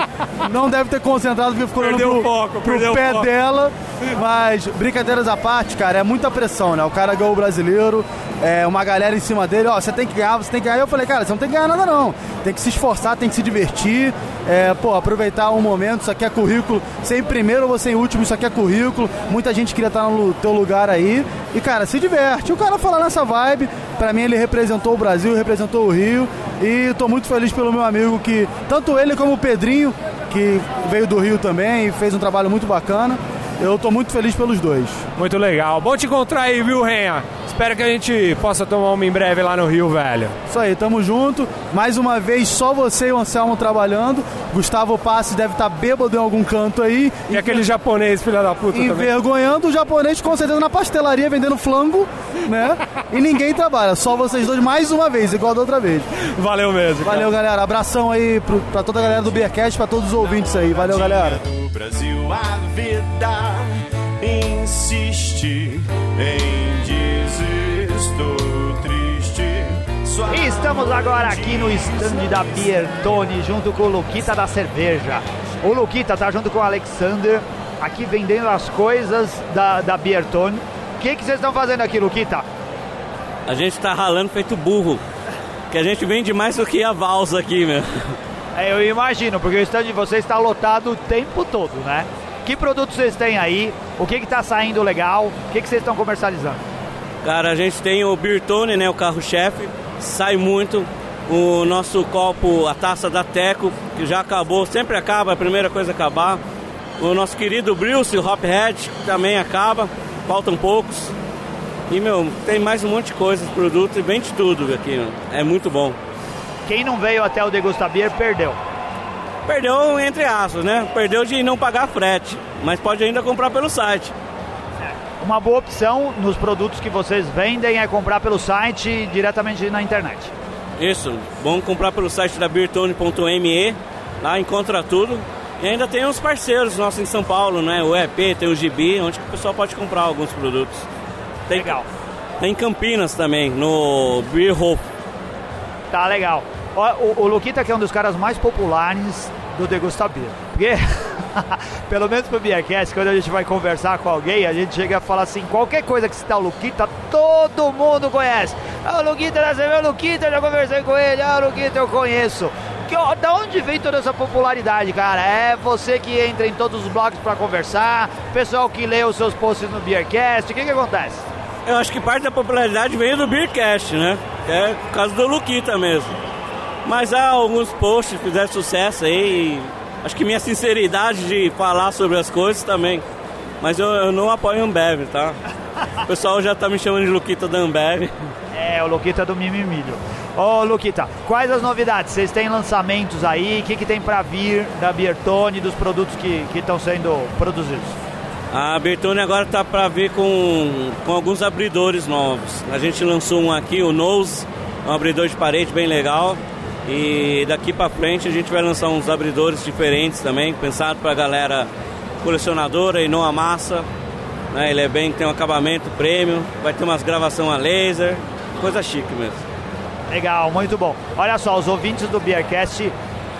não deve ter concentrado porque ficou olhando Perdeu pro, o foco, pro perdeu pé foco. dela. Mas, brincadeiras à parte, cara, é muita pressão, né? O cara ganhou o brasileiro, é, uma galera em cima dele, ó, você tem que ganhar, você tem que ganhar. Eu falei, cara, você não tem que ganhar nada não. Tem que se esforçar, tem que se divertir, é, pô, aproveitar um momento, isso aqui é currículo. Ser em primeiro ou você em último, isso aqui é currículo. Muita gente queria estar no teu lugar aí. E, cara, se diverte. O cara fala nessa vibe. Pra mim, ele representou o Brasil, representou o Rio. E tô muito feliz pelo meu amigo que, tanto ele como o Pedrinho, que veio do Rio também e fez um trabalho muito bacana. Eu tô muito feliz pelos dois. Muito legal. Bom te encontrar aí, viu, Renha? Espero que a gente possa tomar uma em breve lá no Rio, velho. Isso aí, tamo junto. Mais uma vez, só você e o Anselmo trabalhando. Gustavo Passi deve estar bêbado em algum canto aí. E aquele japonês, filha da puta, também. Envergonhando o japonês, com certeza, na pastelaria, vendendo flango, né? E ninguém trabalha, só vocês dois mais uma vez, igual da outra vez. Valeu mesmo. Valeu, galera. Abração aí pro, pra toda a galera do Beercast, pra todos os ouvintes aí. Valeu, galera. Brasil a vida insiste em estamos agora aqui no stand da Biertone, junto com o Luquita da cerveja. O Luquita tá junto com o Alexander, aqui vendendo as coisas da, da Biertone. O que que vocês estão fazendo aqui, Luquita? A gente tá ralando feito burro. Que a gente vende mais do que a valsa aqui, meu. É, eu imagino, porque o stand de vocês está lotado o tempo todo, né? Que produtos vocês têm aí? O que que tá saindo legal? O que que vocês estão comercializando? Cara, a gente tem o Birtone, né? O carro-chefe. Sai muito. O nosso copo, a taça da Teco, que já acabou, sempre acaba, a primeira coisa a acabar. O nosso querido Bruce, o Hophead, também acaba, faltam poucos. E, meu, tem mais um monte de coisas, produtos, e vende tudo aqui, é muito bom. Quem não veio até o Degusta Beer perdeu. Perdeu entre aspas, né? Perdeu de não pagar frete, mas pode ainda comprar pelo site. Uma boa opção nos produtos que vocês vendem é comprar pelo site diretamente na internet. Isso, vamos comprar pelo site da beertone.me, lá encontra tudo. E ainda tem uns parceiros nossos em São Paulo, né? O EP, tem o Gibi, onde o pessoal pode comprar alguns produtos. Tem, Legal. Tem em Campinas também, no Beer Hof. Tá legal. Ó, O, o Luquita que é um dos caras mais populares do Degusta Beer. Porque, pelo menos pro Beercast, quando a gente vai conversar com alguém, a gente chega a falar assim, qualquer coisa que citar o Luquita, todo mundo conhece. Ah, o Luquita cerveja, o Luquita, eu já conversei com ele, ah, o Luquita eu conheço. Que, da onde vem toda essa popularidade, cara? É você que entra em todos os blogs pra conversar, pessoal que lê os seus posts no Beercast, o que que acontece? Eu acho que parte da popularidade veio do Beercast, né? É por causa do Luquita mesmo. Mas há alguns posts que fizeram sucesso aí. e Acho que minha sinceridade de falar sobre as coisas também. Mas eu, eu não apoio a Ambev, tá? O pessoal já tá me chamando de Luquita da Ambev. É, o Luquita do Mimimilho. Ô, Luquita, quais as novidades? Vocês têm lançamentos aí? O que, que tem pra vir da Biertone, dos produtos que estão sendo produzidos? A Bertone agora tá para vir com, com alguns abridores novos. A gente lançou um aqui, o Nose, um abridor de parede bem legal. E daqui para frente a gente vai lançar uns abridores diferentes também, pensado para galera colecionadora e não a massa. Né? Ele é bem, tem um acabamento premium, vai ter umas gravação a laser, coisa chique mesmo. Legal, muito bom. Olha só, os ouvintes do Beercast,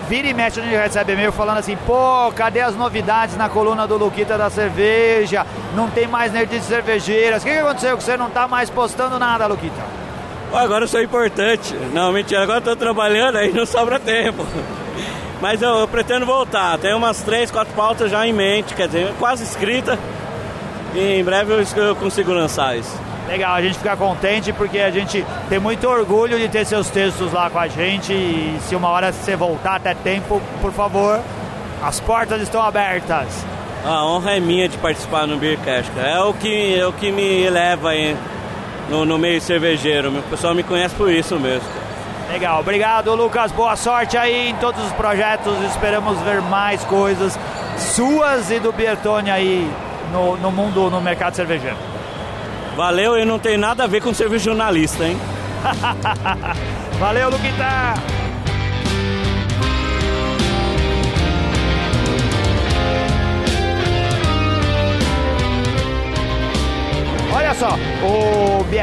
vira e mexe, a gente recebe e-mail falando assim, pô, cadê as novidades na coluna do Luquita da cerveja? Não tem mais nerdices cervejeiras. O que, que aconteceu que você não tá mais postando nada, Luquita? Agora eu sou importante. Não, mentira, agora eu tô trabalhando aí não sobra tempo. Mas eu, eu pretendo voltar. Tem umas três, quatro pautas já em mente, quer dizer, quase escrita. E em breve eu, eu consigo lançar isso. Legal, a gente fica contente porque a gente tem muito orgulho de ter seus textos lá com a gente e se uma hora você voltar até tempo, por favor, as portas estão abertas. A honra é minha de participar no Beercast. É o que, é o que me eleva aí no, no meio cervejeiro. O pessoal me conhece por isso mesmo. Legal, obrigado Lucas, boa sorte aí em todos os projetos, esperamos ver mais coisas suas e do Bertone aí no, no mundo, no mercado cervejeiro. Valeu, eu não tenho nada a ver com ser jornalista, hein? Valeu, Luquita!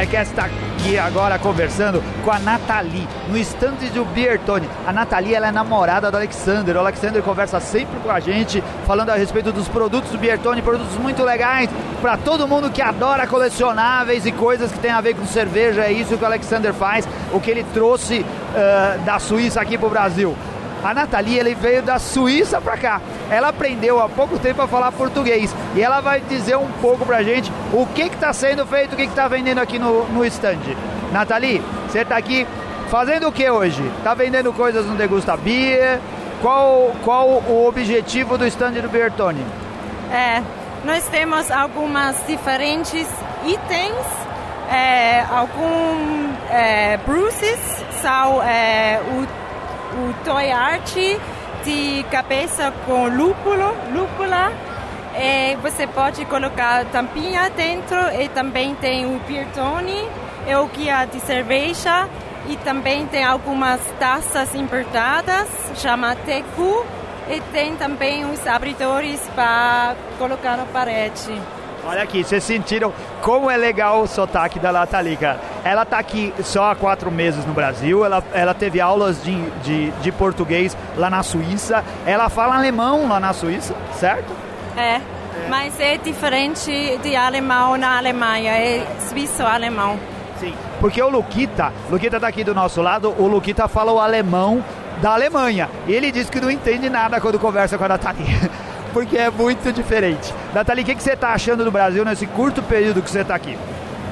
Beercast está aqui agora conversando com a Nathalie, no estande do Beertone. A Nathalie ela é namorada do Alexander. O Alexander conversa sempre com a gente, falando a respeito dos produtos do Beertone, produtos muito legais para todo mundo que adora colecionáveis e coisas que tem a ver com cerveja. É isso que o Alexander faz, o que ele trouxe uh, da Suíça aqui para o Brasil. A Nathalie ele veio da Suíça para cá. Ela aprendeu há pouco tempo a falar português e ela vai dizer um pouco pra gente o que está sendo feito, o que está vendendo aqui no, no stand. Nathalie, você está aqui fazendo o que hoje? Está vendendo coisas no Degusta Beer? Qual, qual o objetivo do stand do Bertone? É, nós temos algumas diferentes itens, é, alguns é, bruces, são é, o, o toy art de cabeça com lúpulo, lúpula. É, você pode colocar tampinha dentro e também tem o Bertone, é o guia de cerveja e também tem algumas taças importadas, chama TQ, e tem também os abridores para colocar na parede. Olha aqui, vocês sentiram como é legal o sotaque da Nathalie, cara. Ela tá aqui só há quatro meses no Brasil, ela, ela teve aulas de, de, de português lá na Suíça, ela fala alemão lá na Suíça, certo? É, mas é diferente de alemão na Alemanha, é suíço-alemão. Sim, porque o Luquita, Luquita tá aqui do nosso lado, o Luquita fala o alemão da Alemanha. E ele diz que não entende nada quando conversa com a Nathalie. Porque é muito diferente. Nathalie, o que, que você está achando do Brasil nesse curto período que você está aqui?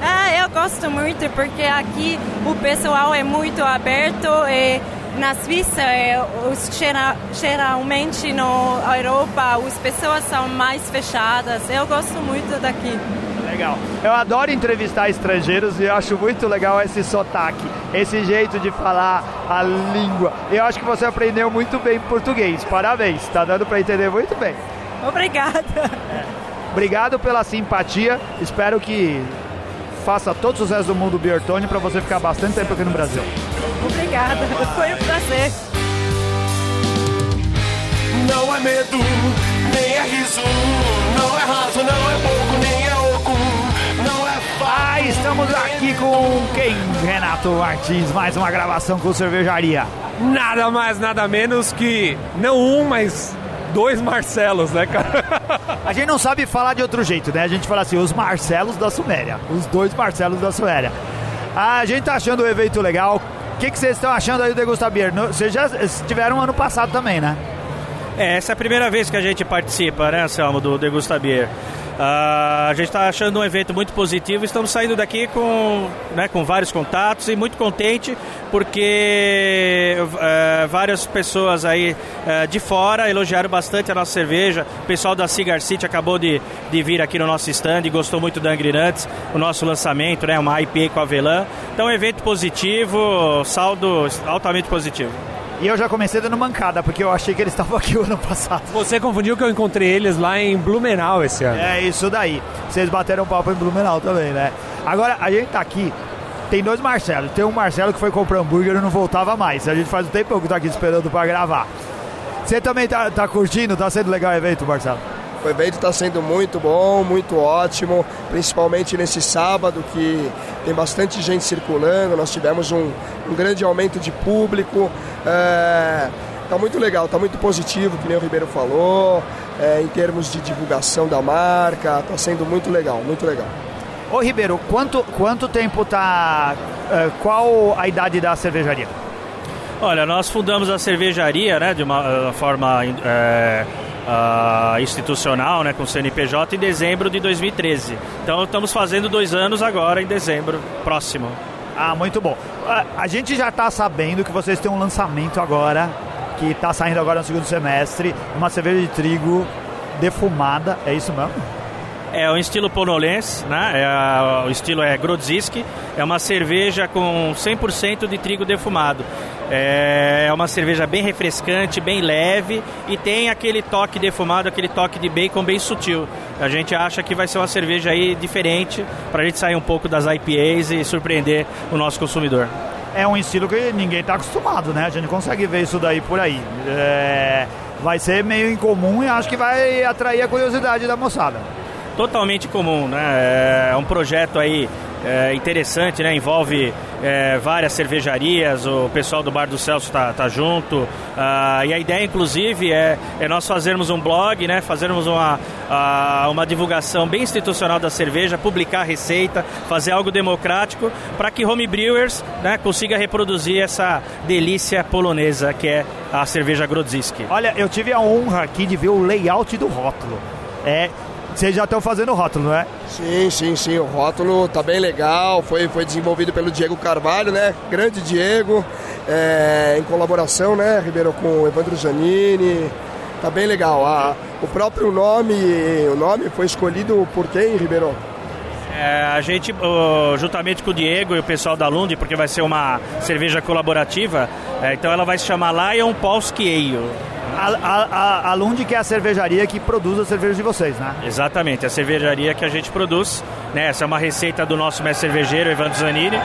Ah, eu gosto muito porque aqui o pessoal é muito aberto e na Suíça, é, os, geral, geralmente na Europa, as pessoas são mais fechadas. Eu gosto muito daqui. Legal. Eu adoro entrevistar estrangeiros e eu acho muito legal esse sotaque, esse jeito de falar a língua. Eu acho que você aprendeu muito bem português. Parabéns, tá dando para entender muito bem. Obrigada. Obrigado pela simpatia. Espero que faça todos os restos do mundo Biertone para você ficar bastante tempo aqui no Brasil. Obrigada, foi um prazer. Não é medo, nem é riso, não é raso, não é pouco, estamos aqui com quem? Renato Martins, mais uma gravação com cervejaria. Nada mais, nada menos que não um, mas dois Marcelos, né, cara? A gente não sabe falar de outro jeito, né? A gente fala assim, os Marcelos da Suméria. Os dois Marcelos da Suméria. A gente tá achando o evento legal. O que, que vocês estão achando aí do Degusta Beer? Vocês já estiveram ano passado também, né? É, essa é a primeira vez que a gente participa, né, Anselmo, do Degusta Beer. Ah, a gente está achando um evento muito positivo, estamos saindo daqui com, né, com vários contatos e muito contente porque eh, várias pessoas aí eh, de fora elogiaram bastante a nossa cerveja. O pessoal da Cigar City acabou de, de vir aqui no nosso stand e gostou muito da Angry Nuts, o nosso lançamento, né, uma IPA com avelã. Então, evento positivo, saldo altamente positivo. E eu já comecei dando mancada, porque eu achei que eles estavam aqui o ano passado. Você confundiu que eu encontrei eles lá em Blumenau esse ano. É isso daí. Vocês bateram papo em Blumenau também, né? Agora, a gente tá aqui, tem dois Marcelos. Tem um Marcelo que foi comprar hambúrguer e não voltava mais. A gente faz um tempo que tá aqui esperando pra gravar. Você também tá, tá curtindo? Tá sendo legal o evento, Marcelo? O evento está sendo muito bom, muito ótimo, principalmente nesse sábado que tem bastante gente circulando. Nós tivemos um, um grande aumento de público. É, tá muito legal, tá muito positivo, que nem o Ribeiro falou, é, em termos de divulgação da marca. Tá sendo muito legal, muito legal. Ô Ribeiro, quanto, quanto tempo tá. eh, qual a idade da cervejaria? Olha, nós fundamos a cervejaria, né, de uma eh, forma é, ah, institucional, né, com o CNPJ em dezembro de 2013. Então estamos fazendo dois anos agora em dezembro próximo. Ah, muito bom. A, a gente já tá sabendo que vocês têm um lançamento agora, que tá saindo agora no segundo semestre, uma cerveja de trigo defumada, é isso mesmo? É um estilo ponolense, né? É o estilo é Grodziski. É uma cerveja com 100% de trigo defumado. É uma cerveja bem refrescante, bem leve e tem aquele toque defumado, aquele toque de bacon bem sutil. A gente acha que vai ser uma cerveja aí diferente para a gente sair um pouco das IPAs e surpreender o nosso consumidor. É um estilo que ninguém tá acostumado, né? A gente consegue ver isso daí por aí. É, vai ser meio incomum e acho que vai atrair a curiosidade da moçada. Totalmente comum, né? É um projeto aí é, interessante, né? Envolve é, várias cervejarias, o pessoal do Bar do Celso tá, tá junto. Ah, e a ideia, inclusive, é, é nós fazermos um blog, né? Fazermos uma, ah, uma divulgação bem institucional da cerveja, publicar a receita, fazer algo democrático para que home brewers né, consiga reproduzir essa delícia polonesa que é a cerveja Grodziski. Olha, eu tive a honra aqui de ver o layout do rótulo. É, vocês já estão fazendo o rótulo, não é? Sim, sim, sim. O rótulo tá bem legal. Foi, foi desenvolvido pelo Diego Carvalho, né? Grande Diego. é, em colaboração, né, Ribeiro, com o Evandro Zanini. Tá bem legal. A- o próprio nome, o nome foi escolhido por quem, Ribeiro? É, a gente, juntamente com o Diego e o pessoal da Lund, porque vai ser uma cerveja colaborativa, é, então ela vai se chamar Lion Polski Ale. A, a, a, Lund que é a cervejaria que produz a cerveja de vocês, né? Exatamente, a cervejaria que a gente produz. Né? Essa é uma receita do nosso mestre cervejeiro, Evandro Zanini.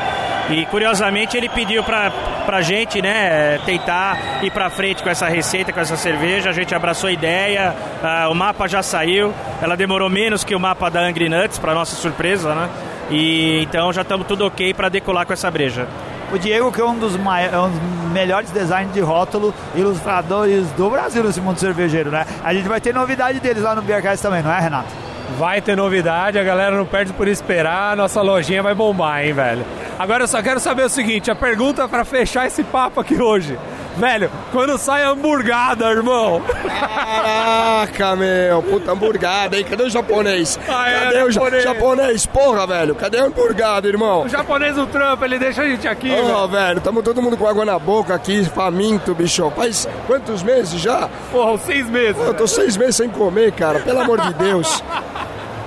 E curiosamente ele pediu pra, pra gente né, tentar ir pra frente com essa receita, com essa cerveja. A gente abraçou a ideia, ah, o mapa já saiu. Ela demorou menos que o mapa da Angry Nuts, pra nossa surpresa, né? E então já estamos tudo ok para decolar com essa breja. O Diego, que é um dos, mai- é um dos melhores designers de rótulo, ilustradores do Brasil nesse mundo cervejeiro, né? A gente vai ter novidade deles lá no Beercast também, não é, Renato? Vai ter novidade, a galera não perde por esperar, nossa lojinha vai bombar, hein, velho. Agora eu só quero saber o seguinte, a pergunta pra fechar esse papo aqui hoje. Velho, quando sai hamburgada, irmão? Caraca, meu, puta hamburgada, hein? Cadê o japonês? Ah, é, Cadê o ja- japonês? japonês? Porra, velho, cadê a hamburgada, irmão? O japonês do trampo, ele deixa a gente aqui, Ó, velho, tamo todo mundo com água na boca aqui, faminto, bicho. Faz quantos meses já? Porra, uns seis meses. eu tô seis meses sem comer, cara, pelo amor de Deus.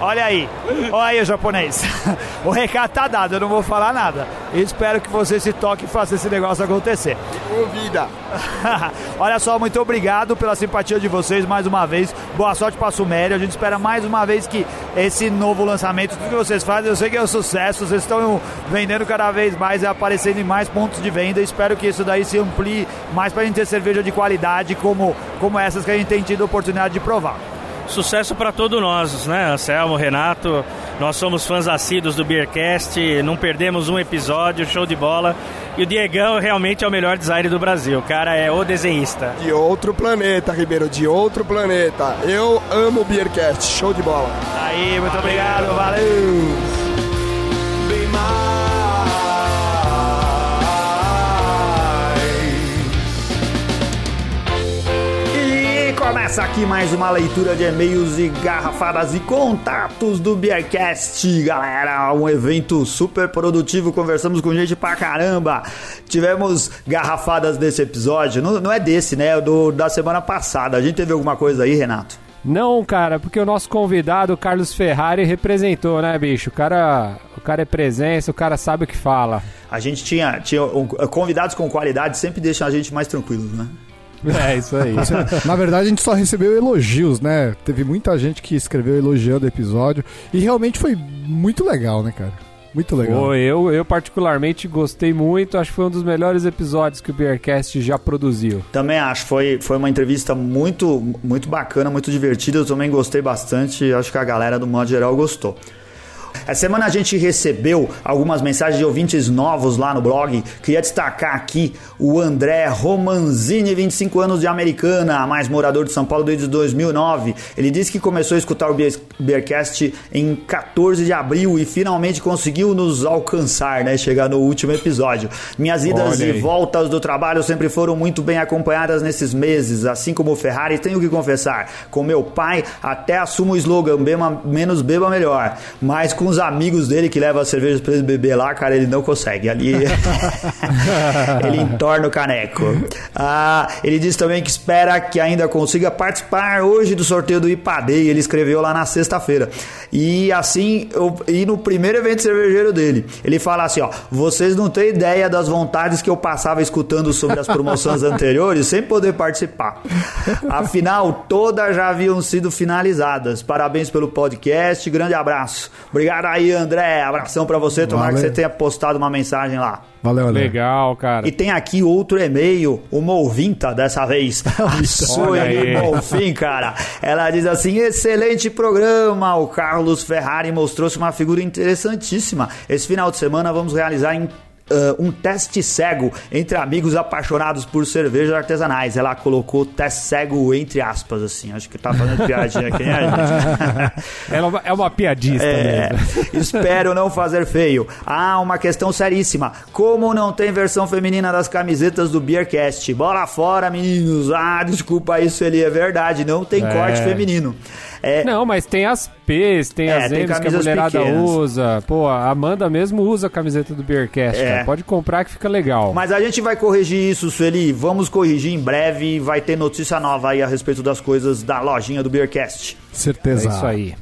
Olha aí, olha aí o japonês. O recado tá dado, eu não vou falar nada. Espero que você se toque e faça esse negócio acontecer. Convida. Olha só, muito obrigado pela simpatia de vocês mais uma vez. Boa sorte para Sumério. A gente espera mais uma vez que esse novo lançamento, tudo que vocês fazem, eu sei que é um sucesso. Vocês estão vendendo cada vez mais e aparecendo em mais pontos de venda. Espero que isso daí se amplie mais para a gente ter cerveja de qualidade como, como essas que a gente tem tido a oportunidade de provar. Sucesso para todos nós, né? Anselmo, Renato, nós somos fãs assíduos do Beercast, não perdemos um episódio, show de bola. E o Diegão realmente é o melhor designer do Brasil, o cara é o desenhista. De outro planeta, Ribeiro, de outro planeta. Eu amo o Beercast, show de bola. Aí, muito obrigado, valeu! Começa aqui mais uma leitura de e-mails e garrafadas e contatos do Beercast, galera. Um evento super produtivo, conversamos com gente pra caramba. Tivemos garrafadas desse episódio, não, não é desse, né? É do da semana passada. A gente teve alguma coisa aí, Renato? Não, cara, porque o nosso convidado, Carlos Ferrari, representou, né, bicho? O cara, o cara é presença, o cara sabe o que fala. A gente tinha, tinha um, convidados com qualidade sempre deixam a gente mais tranquilos, né? É, isso aí. Na verdade, a gente só recebeu elogios, né? Teve muita gente que escreveu elogiando o episódio. E realmente foi muito legal, né, cara? Muito legal. Pô, eu, eu particularmente gostei muito, acho que foi um dos melhores episódios que o Beercast já produziu. Também acho, foi, foi uma entrevista muito, muito bacana, muito divertida. Eu também gostei bastante. Acho que a galera, do modo geral, gostou. Essa semana a gente recebeu algumas mensagens de ouvintes novos lá no blog. Queria destacar aqui o André Romanzini, 25 anos de Americana, mais morador de São Paulo desde 2009. Ele disse que começou a escutar o Beercast em 14 de abril e finalmente conseguiu nos alcançar, né? Chegar no último episódio. Minhas idas e voltas do trabalho sempre foram muito bem acompanhadas nesses meses, assim como o Ferrari, tenho que confessar, com meu pai até assumo o slogan beba, menos beba melhor, mas com os amigos dele que levam as cervejas pra ele beber lá, cara, ele não consegue, ali ele entorna o caneco. Ah, ele diz também que espera que ainda consiga participar hoje do sorteio do IPADEI, ele escreveu lá na sexta-feira. E assim, eu, e no primeiro evento cervejeiro dele, ele fala assim, ó, vocês não têm ideia das vontades que eu passava escutando sobre as promoções anteriores sem poder participar. Afinal, todas já haviam sido finalizadas. Parabéns pelo podcast, grande abraço. Obrigado, Obrigado aí, André. Abração pra você. Tomara Valeu. que você tenha postado uma mensagem lá. Valeu, André. Legal, cara. E tem aqui outro e-mail, uma ouvinta dessa vez. A Sueli. Bonfim, cara. Ela diz assim: excelente programa. O Carlos Ferrari mostrou-se uma figura interessantíssima. Esse final de semana vamos realizar em. Ah, um teste cego entre amigos apaixonados por cervejas artesanais. Ela colocou teste cego entre aspas, assim. Acho que tá fazendo piadinha aqui, né, gente? É uma, é uma piadista É, espero não fazer feio. Ah, uma questão seríssima. Como não tem versão feminina das camisetas do Beercast? Bola fora, meninos. Ah, desculpa isso, ele é verdade. Não tem É. corte feminino. É, Não, mas tem as P's, tem É, as tem M's que a mulherada pequenas. usa. Pô, a Amanda mesmo usa a camiseta do Beercast, É. cara. Pode comprar que fica legal. Mas a gente vai corrigir isso, Sueli. Vamos corrigir em breve. Vai ter notícia nova aí a respeito das coisas da lojinha do Beercast. Certeza. É isso aí.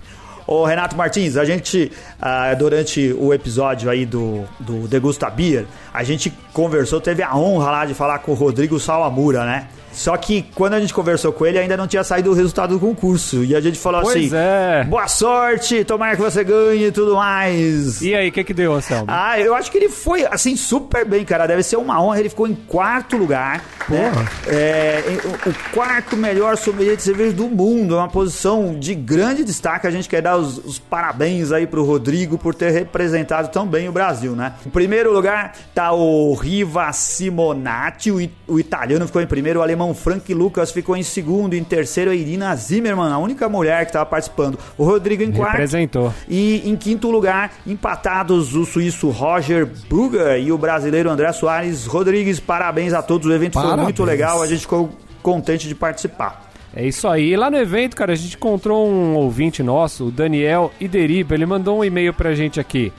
Ô Renato Martins, a gente, ah, durante o episódio aí do, do Degusta Beer, a gente conversou, teve a honra lá de falar com o Rodrigo Salamura, né? Só que quando a gente conversou com ele, ainda não tinha saído o resultado do concurso. E a gente falou Pois assim: é. boa sorte, tomara que você ganhe e tudo mais. E aí, o que que deu, Anselmo? Ah, eu acho que ele foi, assim, super bem, cara. Deve ser uma honra. Ele ficou em quarto lugar. Né? É, em- o, o quarto melhor sommelier de cerveja do mundo. É uma posição de grande destaque. A gente quer dar os, os parabéns aí pro Rodrigo por ter representado tão bem o Brasil, né? Em primeiro lugar tá o Riva Simonati, o, o italiano ficou em primeiro, o alemão Frank Lucas ficou em segundo, em terceiro a Irina Zimmermann, a única mulher que estava participando. O Rodrigo em quarto. Representou. E em quinto lugar, empatados o suíço Roger Brugger e o brasileiro André Soares Rodrigues. Parabéns a todos, o evento foi Parabéns. muito legal, a gente ficou contente de participar. É isso aí. Lá no evento, cara, a gente encontrou um ouvinte nosso, o Daniel Ideriba. Ele mandou um e-mail pra gente aqui.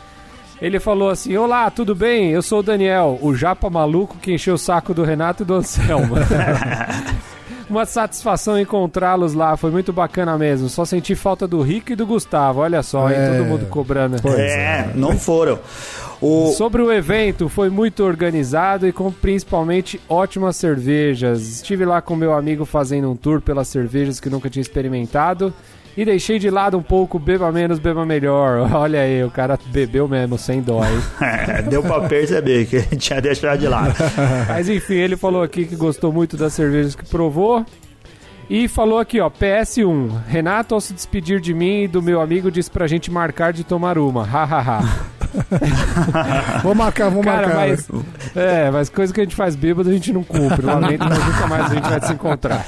Ele falou assim: Olá, tudo bem? Eu sou o Daniel, o japa maluco que encheu o saco do Renato e do Anselmo. Uma satisfação encontrá-los lá, foi muito bacana mesmo. Só senti falta do Rico e do Gustavo, olha só, hein? É. Todo mundo cobrando. é, não foram. O... Sobre o evento, foi muito organizado e com principalmente ótimas cervejas. Estive lá com meu amigo fazendo um tour pelas cervejas que nunca tinha experimentado e deixei de lado um pouco beba menos, beba melhor. Olha aí, o cara bebeu mesmo, sem dó, hein? É, deu pra perceber que a gente tinha deixado de lado. Mas enfim, ele falou aqui que gostou muito das cervejas que provou. E falou aqui, ó, PS1. Renato, ao se despedir de mim e do meu amigo, disse pra gente marcar de tomar uma. Hahaha. Vou marcar, vou Cara, marcar. mas. É, mas coisa que a gente faz bêbado a gente não cumpre. Lamento, mas nunca mais a gente vai se encontrar.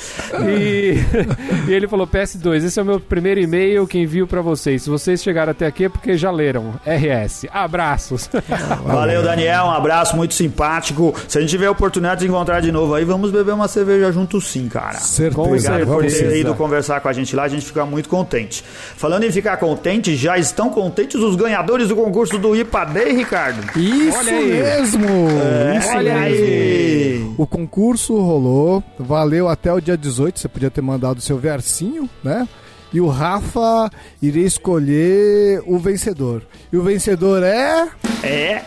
E, e ele falou: PS2, esse é o meu primeiro e-mail que envio pra vocês. Se vocês chegaram até aqui é porque já leram. RS. Abraços. Valeu, Daniel. Um abraço muito simpático. Se a gente tiver a oportunidade de encontrar de novo aí, vamos beber uma cerveja junto sim, cara. Certeza. Obrigado por Vamos ter ido conversar com a gente lá. A gente fica muito contente. Falando em ficar contente, já estão contentes os ganhadores do concurso do IPA Day, Ricardo? Isso Olha mesmo! É, isso olha mesmo. aí. O concurso rolou, valeu até o dia 18, você podia ter mandado o seu versinho, né? E o Rafa iria escolher o vencedor. E o vencedor é. É.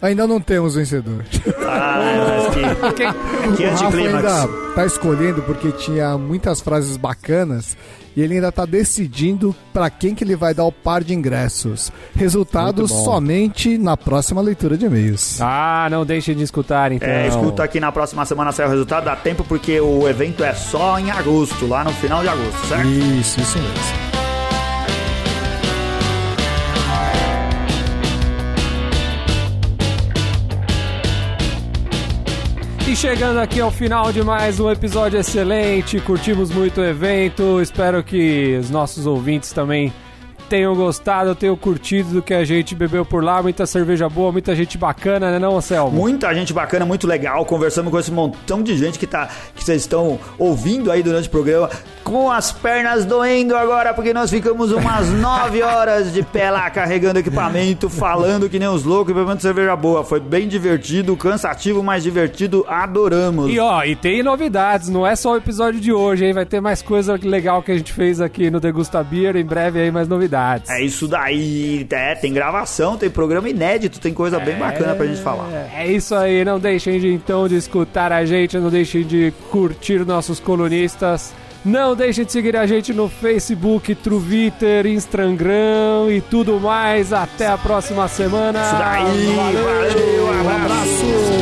Ainda não temos vencedor. Ah, mas que, que o Rafa ainda tá escolhendo porque tinha muitas frases bacanas e ele ainda tá decidindo para quem que ele vai dar o par de ingressos. Resultado somente na próxima leitura de e-mails. Ah, não deixem de escutar então. É, escuta aqui na próxima semana sai o resultado. Dá tempo porque o evento é só em agosto, lá no final de agosto, certo? Isso, isso mesmo. E chegando aqui ao final de mais um episódio excelente, curtimos muito o evento, espero que os nossos ouvintes também tenham gostado, tenham curtido do que a gente bebeu por lá, muita cerveja boa, muita gente bacana, né não, Anselmo? Muita gente bacana, muito legal. Conversamos com esse montão de gente que tá que vocês estão ouvindo aí durante o programa, com as pernas doendo agora, porque nós ficamos umas 9 horas de pé lá carregando equipamento, falando que nem os loucos, e bebendo cerveja boa. Foi bem divertido, cansativo, mas divertido. Adoramos. E ó, e tem novidades, não é só o episódio de hoje, hein? Vai ter mais coisa legal que a gente fez aqui no Degusta Beer, em breve aí mais novidades. É isso daí, é, tem gravação, tem programa inédito, tem coisa bem bacana pra gente falar. É isso aí, não deixem de então de escutar a gente, não deixem de curtir nossos colunistas. Não deixem de seguir a gente no Facebook, Twitter, Instagram e tudo mais. Até a próxima semana. Isso daí, valeu, um abraço.